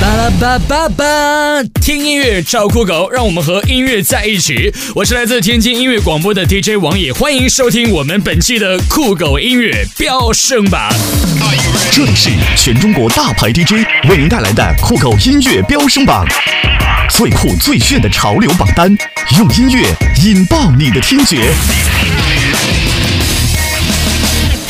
巴拉巴巴巴，听音乐找酷狗，让我们和音乐在一起。我是来自天津音乐广播的 DJ 王野，欢迎收听我们本期的酷狗音乐飙升榜。这里是全中国大牌 DJ 为您带来的酷狗音乐飙升榜，最酷最炫的潮流榜单，用音乐引爆你的听觉。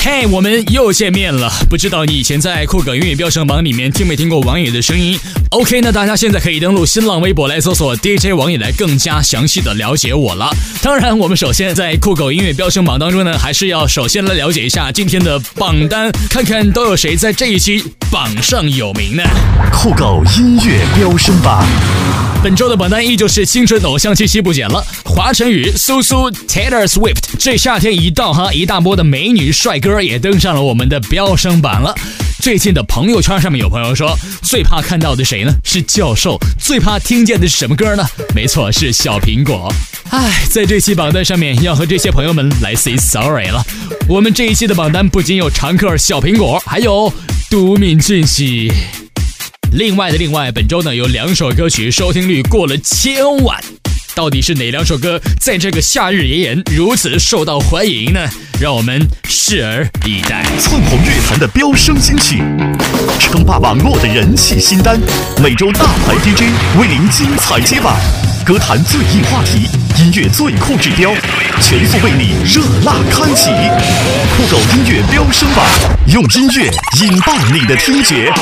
嘿，我们又见面了。不知道你以前在酷狗音乐飙升榜里面听没听过王野的声音？OK，那大家现在可以登录新浪微博来搜索 DJ 王野，来更加详细的了解我了。当然，我们首先在酷狗音乐飙升榜当中呢，还是要首先来了解一下今天的榜单，看看都有谁在这一期榜上有名呢？酷狗音乐飙升榜。本周的榜单依旧是青春偶像气息不减了，华晨宇、苏苏、Taylor Swift，这夏天一到哈，一大波的美女帅哥也登上了我们的飙升榜了。最近的朋友圈上面有朋友说，最怕看到的谁呢？是教授。最怕听见的是什么歌呢？没错，是小苹果。唉，在这期榜单上面要和这些朋友们来 say sorry 了。我们这一期的榜单不仅有常客小苹果，还有都敏俊熙。另外的另外，本周呢有两首歌曲收听率过了千万，到底是哪两首歌在这个夏日炎炎如此受到欢迎呢？让我们拭而以待。窜红乐坛的飙升金曲，称霸网络的人气新单。每周大牌 DJ 为您精彩接榜，歌坛最硬话题，音乐最酷指标，全速为你热辣开启。酷狗音乐飙升榜，用音乐引爆你的听觉。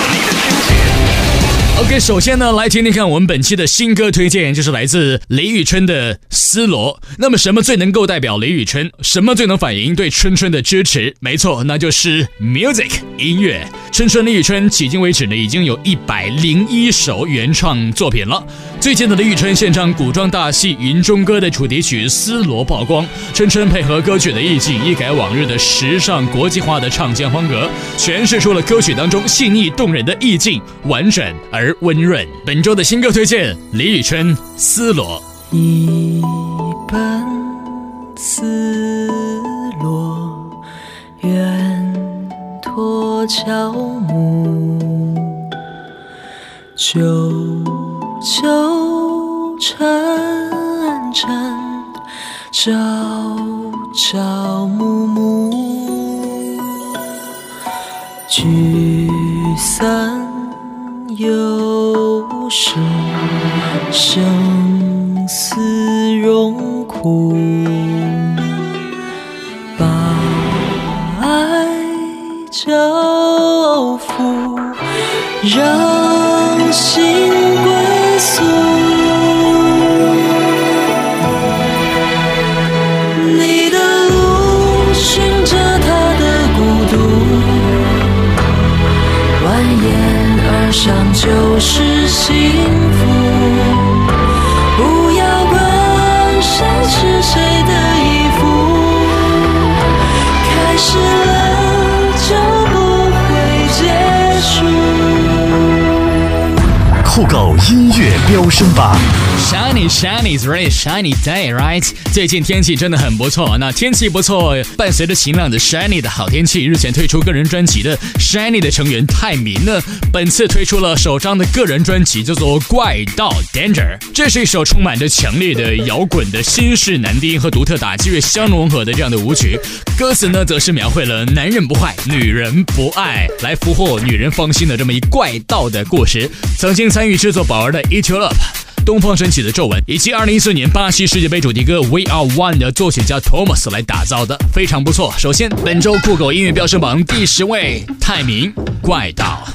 OK，首先呢，来听听看我们本期的新歌推荐，就是来自雷雨春的《丝罗》。那么，什么最能够代表雷雨春？什么最能反映对春春的支持？没错，那就是 music 音乐。春春雷雨春迄今为止呢，已经有一百零一首原创作品了。最近的雷雨春献唱古装大戏《云中歌》的主题曲《丝罗》曝光，春春配合歌曲的意境，一改往日的时尚国际化的唱腔风格，诠释出了歌曲当中细腻动人的意境，完整而而温润。本周的新歌推荐：李宇春《丝罗》。一本丝罗，远托桥上就是幸福，酷狗音乐飙升榜。，Shiny Shiny's really shiny day, right？最近天气真的很不错。那天气不错，伴随着晴朗的 shiny 的好天气，日前推出个人专辑的 shiny 的成员泰民呢，本次推出了首张的个人专辑，叫做《怪盗 Danger》。这是一首充满着强烈的摇滚的新式男低音和独特打击乐相融合的这样的舞曲。歌词呢，则是描绘了男人不坏，女人不爱，来俘获女人芳心的这么一怪盗的故事。曾经参参与制作宝儿的《Eat You Up》。东方神起的皱纹，以及2014年巴西世界杯主题歌《We Are One》的作曲家 Thomas 来打造的，非常不错。首先，本周酷狗音乐飙升榜第十位，泰民怪盗。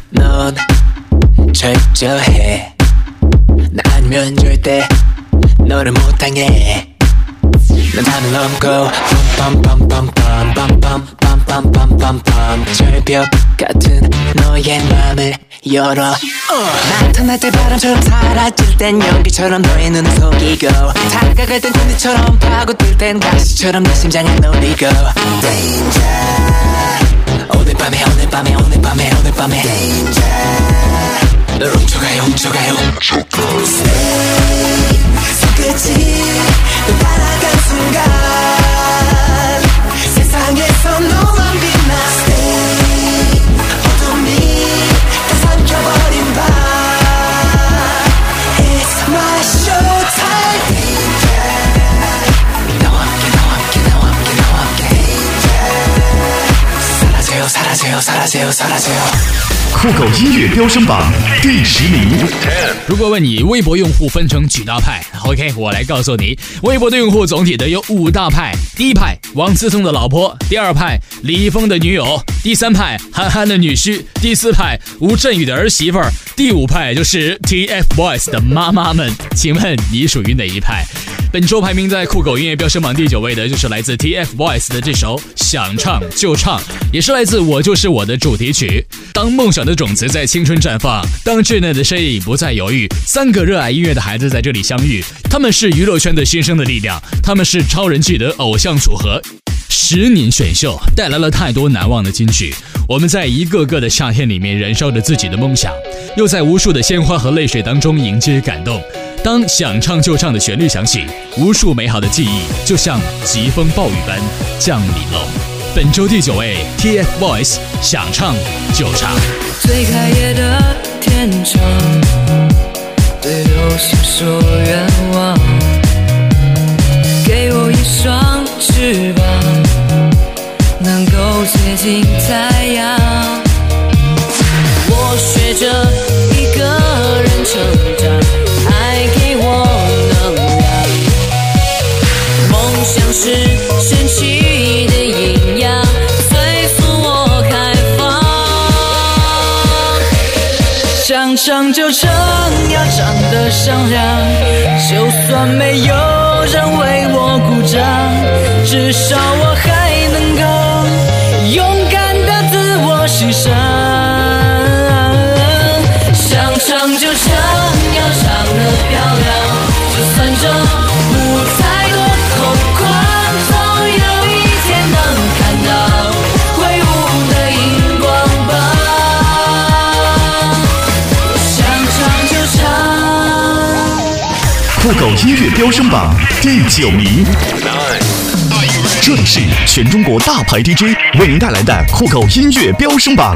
열어. 나타날 때 바람처럼 사라질 땐 연기처럼 너의 눈 속이고 다가갈 땐 군대처럼 파고들 땐 가시처럼 내 심장을 노리고. Danger. 오늘 밤에 오늘 밤에 오늘 밤에 오늘 밤에. Danger. 훔쳐가요 훔쳐가요. 훔쳐가 Stay 네. 손끝이 또 따라간 순간. 酷狗音乐飙升榜第十名。如果问你微博用户分成几大派，OK，我来告诉你，微博的用户总体的有五大派。第一派王思聪的老婆，第二派李易峰的女友，第三派韩寒的女婿，第四派吴镇宇的儿媳妇儿，第五派就是 TFBOYS 的妈妈们。请问你属于哪一派？本周排名在酷狗音乐飙升榜第九位的就是来自 TFBOYS 的这首《想唱就唱》，也是来自《我就是我》的主题曲。当梦想的种子在青春绽放，当稚嫩的身影不再犹豫，三个热爱音乐的孩子在这里相遇。他们是娱乐圈的新生的力量，他们是超人气的偶像组合。十年选秀带来了太多难忘的金曲，我们在一个个的夏天里面燃烧着自己的梦想，又在无数的鲜花和泪水当中迎接感动。当想唱就唱的旋律响起，无数美好的记忆就像疾风暴雨般降临了。本周第九位，TFBOYS 想唱就唱。最开业的天窗，对流星说愿望，给我一双翅膀，近太阳。我学着一个人成长，爱给我能量。梦想是神奇的营养，催促我开放。想唱就唱，要唱得响亮，就算没有人为我鼓掌，至少我还我欣赏。想唱就唱，要唱得漂亮，就算这舞台多空旷，总有一天能看到挥舞的荧光棒。想唱就唱。酷狗音乐飙升榜第九名。这里是全中国大牌 DJ 为您带来的酷狗音乐飙升榜，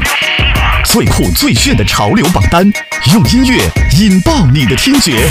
最酷最炫的潮流榜单，用音乐引爆你的听觉。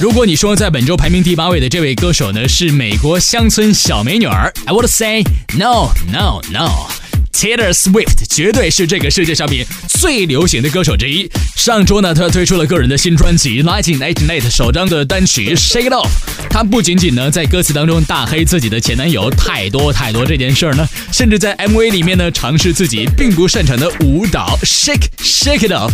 如果你说在本周排名第八位的这位歌手呢是美国乡村小美女儿，I would say no no no。Taylor Swift 绝对是这个世界上面最流行的歌手之一。上周呢，她推出了个人的新专辑《1988》首张的单曲《Shake It Off》。她不仅仅呢在歌词当中大黑自己的前男友太多太多这件事儿呢，甚至在 MV 里面呢尝试自己并不擅长的舞蹈 Shake Shake It Off。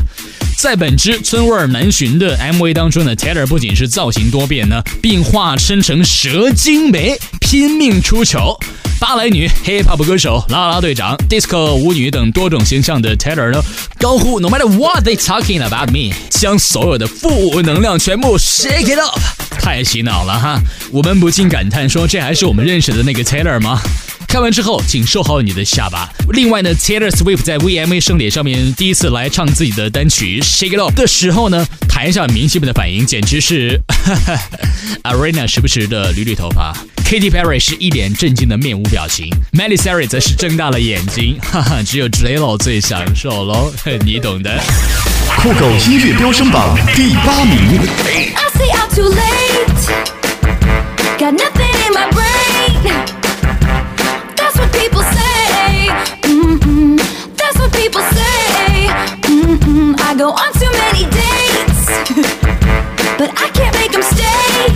在本支村味难寻的 MV 当中呢，Taylor 不仅是造型多变呢，并化身成蛇精梅，拼命出糗。芭蕾女、hip hop 歌手、啦啦队长、disco 舞女等多种形象的 Taylor 呢，高呼 No matter what they talking about me，将所有的负能量全部 shake it up，太洗脑了哈！我们不禁感叹说，这还是我们认识的那个 Taylor 吗？看完之后，请收好你的下巴。另外呢，Taylor Swift 在 VMA 盛典上面第一次来唱自己的单曲《Shake It Off》的时候呢，台下明星们的反应简直是 Arena 时不时的捋捋头发，Katy Perry 是一脸震惊的面无表情，Miley Cyrus 则是睁大了眼睛，哈哈，只有 J Lo 最享受喽，你懂的。酷狗音乐飙升榜第八名。I out too late. Got nothing in my brain. Mm-mm. I go on too many dates, but I can't make them stay.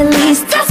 At least that's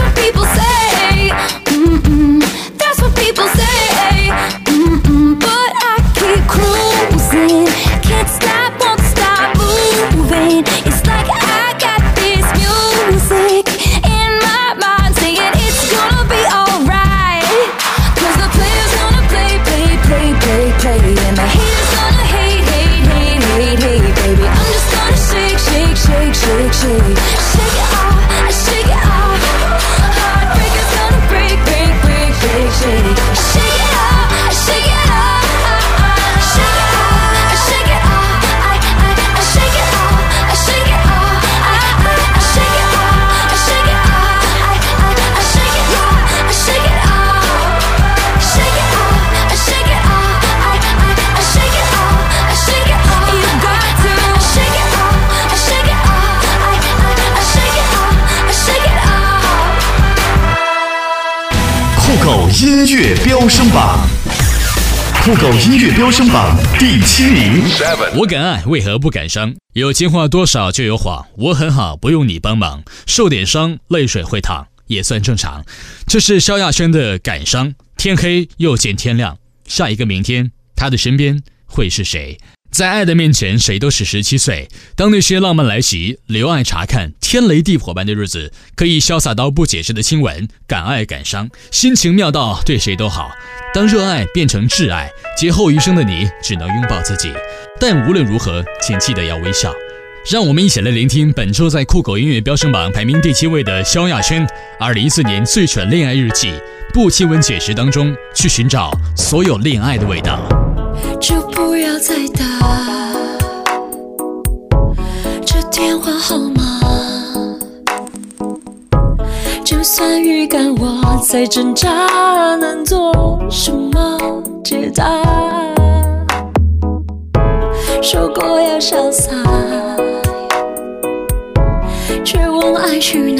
乐飙升榜，酷狗音乐飙升榜第七名。我敢爱，为何不敢伤？有情话多少就有谎。我很好，不用你帮忙，受点伤，泪水会淌，也算正常。这是萧亚轩的感伤。天黑又见天亮，下一个明天，他的身边会是谁？在爱的面前，谁都是十七岁。当那些浪漫来袭，留爱查看，天雷地火般的日子，可以潇洒到不解释的亲吻，敢爱敢伤，心情妙到对谁都好。当热爱变成挚爱，劫后余生的你只能拥抱自己。但无论如何，请记得要微笑。让我们一起来聆听本周在酷狗音乐飙升榜排名第七位的萧亚轩，二零一四年最蠢恋爱日记，不亲吻解释当中去寻找所有恋爱的味道。这不话号码。就算预感我在挣扎，能做什么解答？说过要潇洒，却问爱去？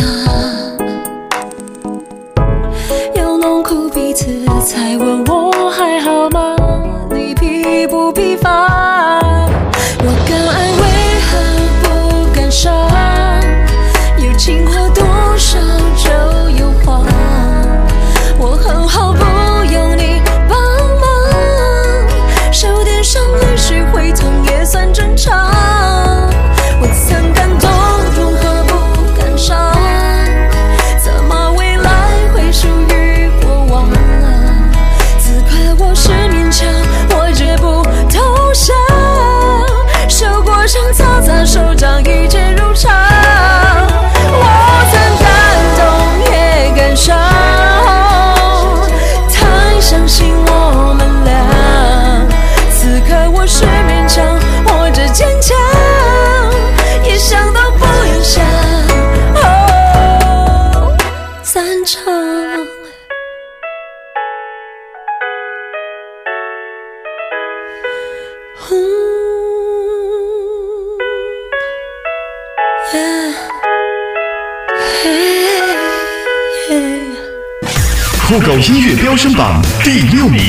榜第六名。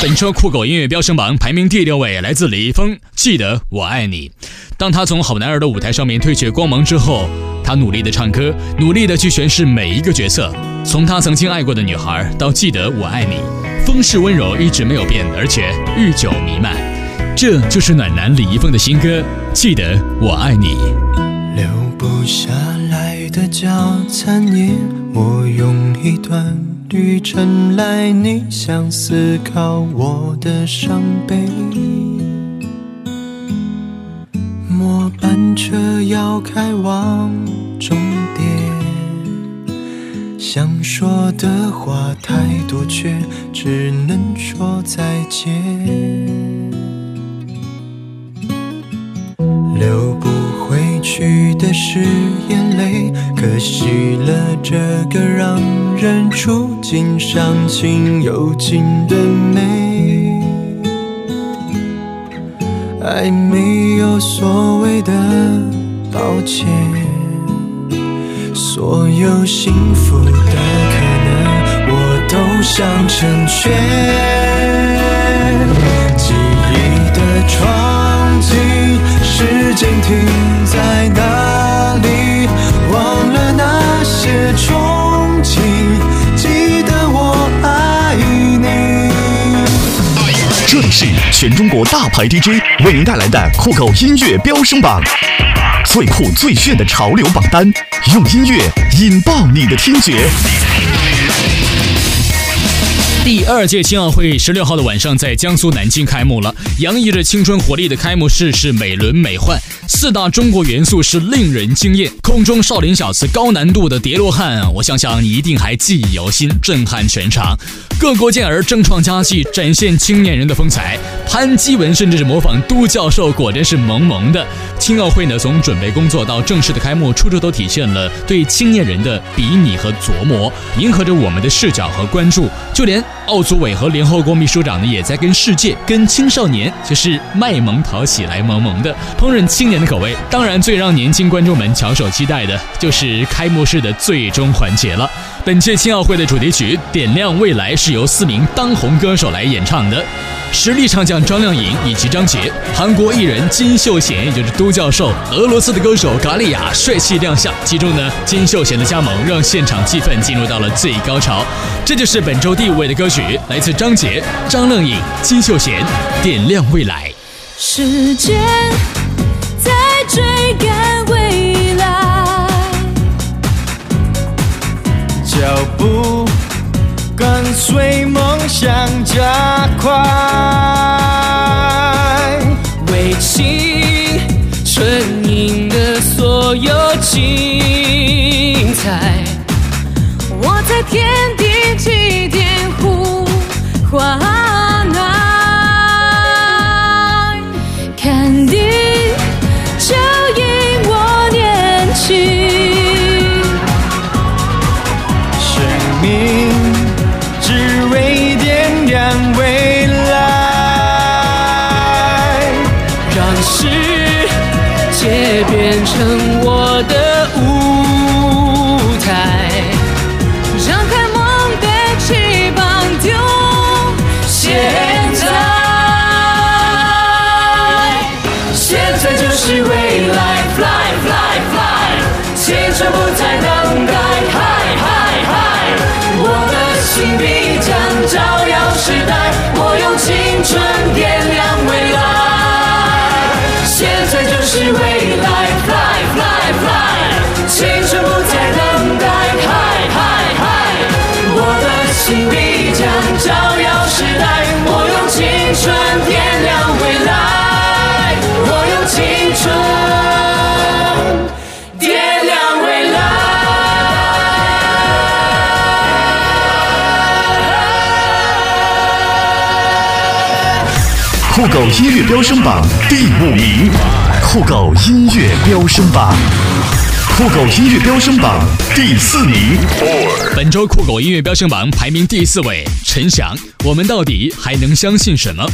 本车酷狗音乐飙升榜排名第六位，来自李易峰，《记得我爱你》。当他从好男儿的舞台上面褪去光芒之后，他努力的唱歌，努力的去诠释每一个角色。从他曾经爱过的女孩到记得我爱你，风是温柔一直没有变，而且日久弥漫。这就是暖男李易峰的新歌《记得我爱你》。留不下来的早餐页，我用一段旅程来你想思考我的伤悲。末班车要开往终点，想说的话太多，却只能说再见。去的是眼泪，可惜了这个让人触景伤情又情的美。爱没有所谓的抱歉，所有幸福的可能我都想成全。记忆的窗景，间停在哪里？忘了那些憧憬，记得我爱你。这里是全中国大牌 DJ 为您带来的酷狗音乐飙升榜，最酷最炫的潮流榜单，用音乐引爆你的听觉。第二届青奥会十六号的晚上在江苏南京开幕了，洋溢着青春活力的开幕式是美轮美奂，四大中国元素是令人惊艳。空中少林小子高难度的叠罗汉，我想想你一定还记忆犹新，震撼全场。各国健儿争创佳绩，展现青年人的风采。潘基文甚至是模仿都教授，果真是萌萌的。青奥会呢，从准备工作到正式的开幕，处处都体现了对青年人的比拟和琢磨，迎合着我们的视角和关注，就连。奥组委和联合国秘书长呢，也在跟世界、跟青少年，就是卖萌讨喜来萌萌的烹饪青年的口味。当然，最让年轻观众们翘首期待的，就是开幕式的最终环节了。本届青奥会的主题曲《点亮未来》是由四名当红歌手来演唱的。实力唱将张靓颖以及张杰，韩国艺人金秀贤，也就是都教授，俄罗斯的歌手嘎利亚帅气亮相。其中呢，金秀贤的加盟让现场气氛进入到了最高潮。这就是本周第五位的歌曲，来自张杰、张靓颖、金秀贤，《点亮未来》。时间脚步跟随梦想加快，为期春影的所有精彩。我在天地起点呼唤酷狗音乐飙升榜第五名，酷狗音乐飙升榜，酷狗音乐飙升榜第四名。本周酷狗音乐飙升榜排名第四位，陈翔。我们到底还能相信什么？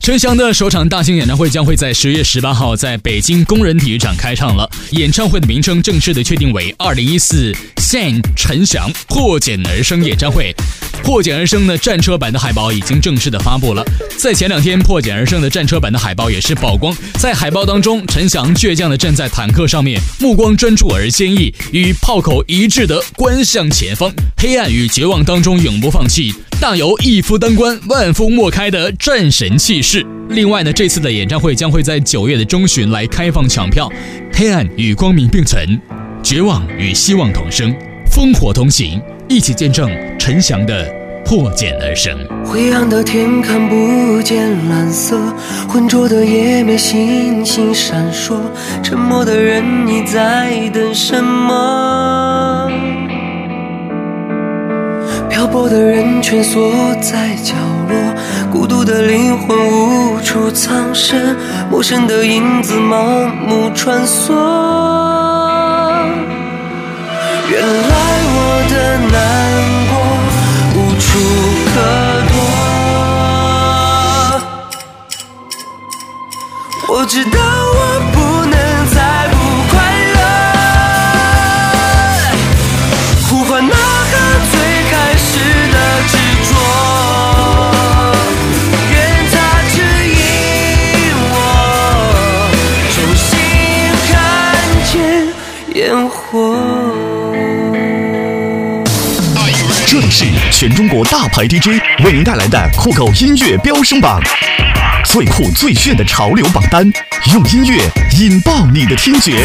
陈翔的首场大型演唱会将会在十月十八号在北京工人体育场开唱了。演唱会的名称正式的确定为二零一四 San 陈翔破茧而生演唱会。破茧而生的战车版的海报已经正式的发布了。在前两天，破茧而生的战车版的海报也是曝光。在海报当中，陈翔倔强的站在坦克上面，目光专注而坚毅，与炮口一致的观向前方。黑暗与绝望当中永不放弃，大有一夫当关，万夫莫开的战神气势。另外呢，这次的演唱会将会在九月的中旬来开放抢票。黑暗与光明并存，绝望与希望同生，烽火同行，一起见证陈翔的破茧而生。灰暗的天看不见蓝色，浑浊的夜没星星闪烁，沉默的人你在等什么？漂泊的人蜷缩在角落，孤独的灵魂无处藏身，陌生的影子盲目穿梭。原来的难过无处可躲，我知道我不能全中国大牌 DJ 为您带来的酷狗音乐飙升榜，最酷最炫的潮流榜单，用音乐引爆你的听觉。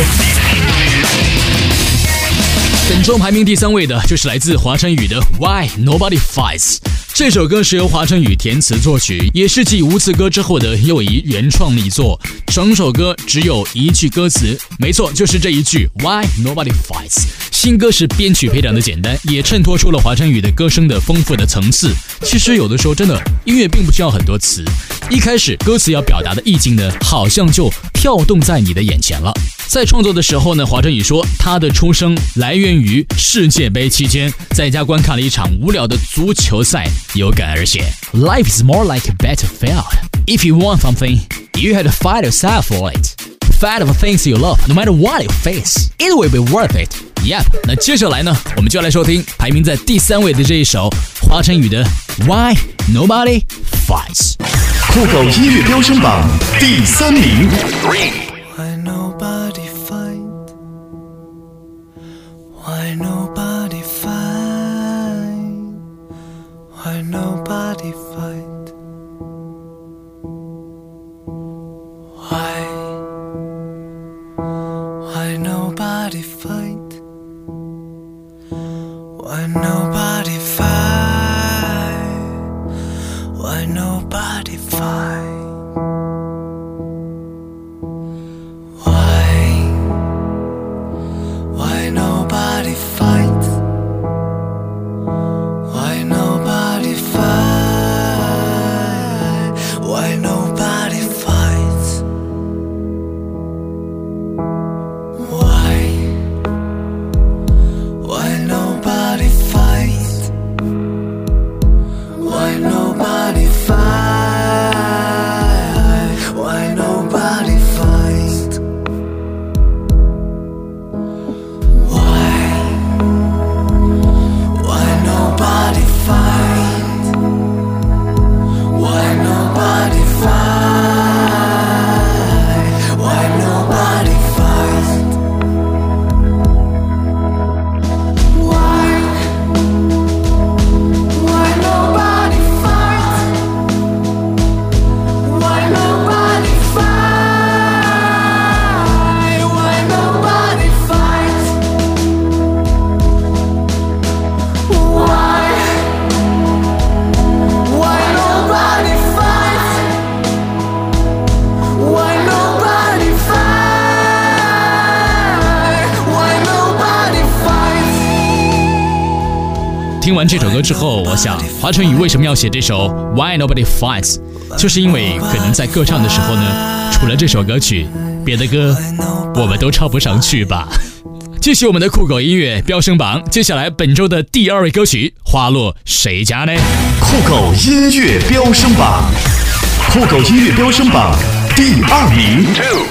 本周排名第三位的就是来自华晨宇的《Why Nobody Fights》。这首歌是由华晨宇填词作曲，也是继《无字歌》之后的又一原创力作。整首歌只有一句歌词，没错，就是这一句 “Why Nobody Fights”。新歌是编曲非常的简单，也衬托出了华晨宇的歌声的丰富的层次。其实有的时候真的音乐并不需要很多词，一开始歌词要表达的意境呢，好像就跳动在你的眼前了。在创作的时候呢，华晨宇说，他的出生来源于世界杯期间在家观看了一场无聊的足球赛，有感而写。Life is more like a battlefield. If you want something, you have to fight yourself for it. Fight for things you love, no matter what you face, it will be worth it. Yep. 那接下来呢，我们就来收听排名在第三位的这一首华晨宇的《Why Nobody Fights》。酷狗音乐飙升榜第三名。 完这首歌之后，我想华晨宇为什么要写这首《Why Nobody Fights》，就是因为可能在歌唱的时候呢，除了这首歌曲，别的歌我们都唱不上去吧。继续我们的酷狗音乐飙升榜，接下来本周的第二位歌曲《花落谁家》呢？酷狗音乐飙升榜，酷狗音乐飙升榜第二名。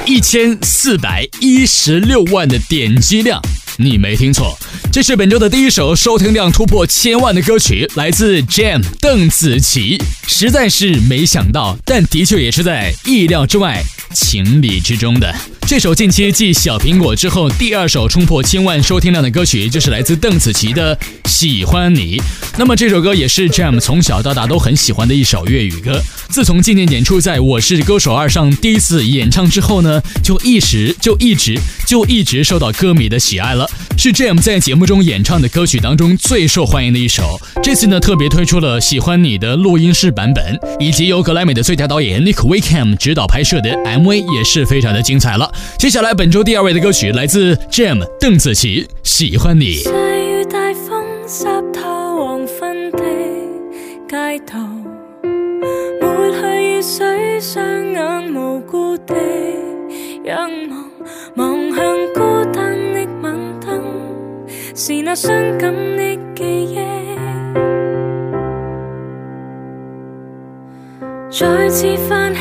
一千四百一十六万的点击量，你没听错，这是本周的第一首收听量突破千万的歌曲，来自 Jam 邓紫棋。实在是没想到，但的确也是在意料之外、情理之中的。这首近期继《小苹果》之后第二首冲破千万收听量的歌曲，就是来自邓紫棋的《喜欢你》。那么这首歌也是 Jam 从小到大都很喜欢的一首粤语歌。自从今年演出在《我是歌手二》上第一次演唱之后呢，就一直就一直就一直受到歌迷的喜爱了，是 Jam 在节目中演唱的歌曲当中最受欢迎的一首。这次呢，特别推出了《喜欢你》的录音室版本，以及由格莱美的最佳导演 Nick Wickham 指导拍摄的 MV，也是非常的精彩了。接下来本周第二位的歌曲来自 Jam 邓紫棋，《喜欢你》。細雨大風濕透黃昏的街道，抹去雨水，雙眼無辜地仰望，望向孤單的晚燈，是那傷感的記憶，再次泛起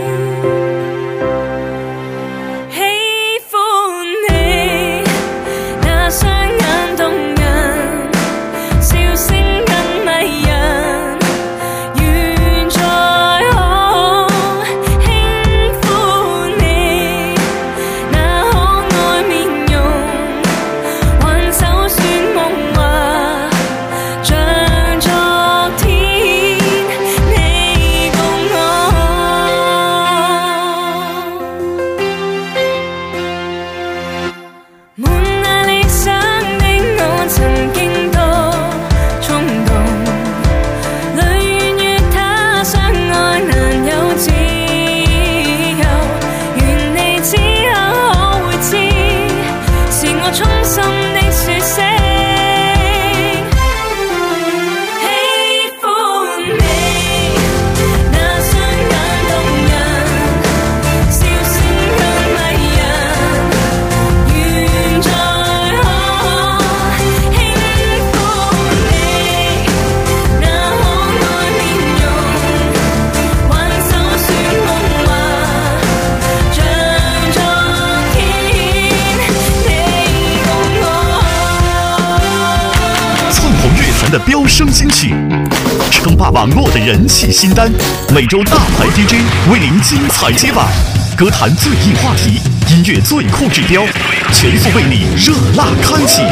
的飙升新曲，称霸网络的人气新单，每周大牌 DJ 为您精彩接榜，歌坛最硬话题，音乐最酷指标，全速为你热辣开启。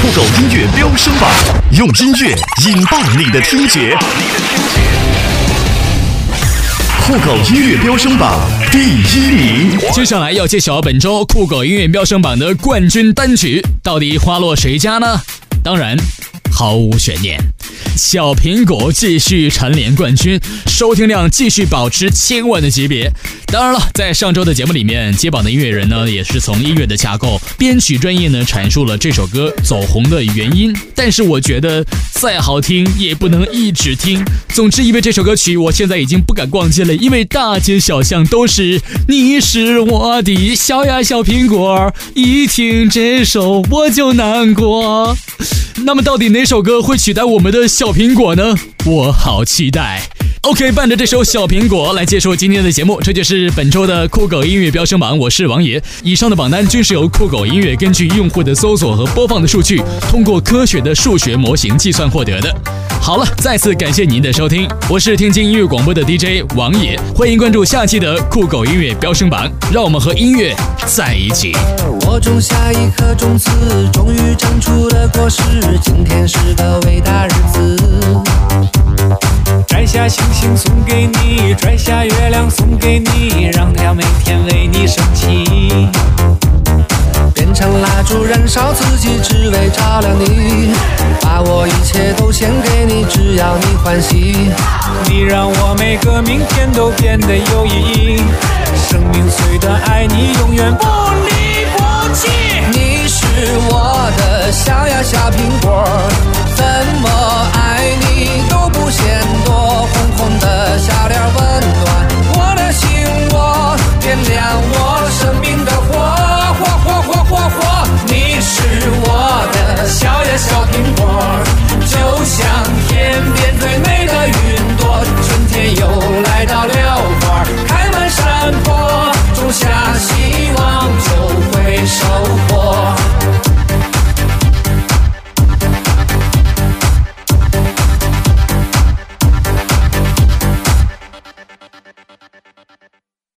酷狗音乐飙升榜，用音乐引爆你的听觉。酷狗音乐飙升榜第一名。接下来要揭晓本周酷狗音乐飙升榜的冠军单曲，到底花落谁家呢？当然，毫无悬念，小苹果继续蝉联冠军，收听量继续保持千万的级别。当然了，在上周的节目里面，接榜的音乐人呢，也是从音乐的架构、编曲专业呢，阐述了这首歌走红的原因。但是我觉得，再好听也不能一直听。总之，因为这首歌曲，我现在已经不敢逛街了，因为大街小巷都是“你是我的小呀小苹果”，一听这首我就难过。那么，到底哪首歌会取代我们的小小苹果呢？我好期待。OK，伴着这首《小苹果》来结束今天的节目，这就是本周的酷狗音乐飙升榜。我是王爷。以上的榜单均是由酷狗音乐根据用户的搜索和播放的数据，通过科学的数学模型计算获得的。好了，再次感谢您的收听，我是天津音乐广播的 DJ 王野，欢迎关注下期的酷狗音乐飙升榜，让我们和音乐在一起。我种下一颗种子，终于长出了果实。今天是个伟大日子，摘下星星送给你，摘下月亮送给你，让太阳每天为你升起。变成蜡烛燃烧自己，只为照亮你。只要你欢喜，你让我每个明天都变得有意义。生命虽短，爱你永远不离不弃。你是我的小呀小苹果，怎么爱你都不嫌多。红红的小脸儿温暖我的心窝，点亮我生命的火。火火火火火，你是我的小呀小苹果。就像天边最美的云朵春天又来到了花开满山坡种下希望就会收获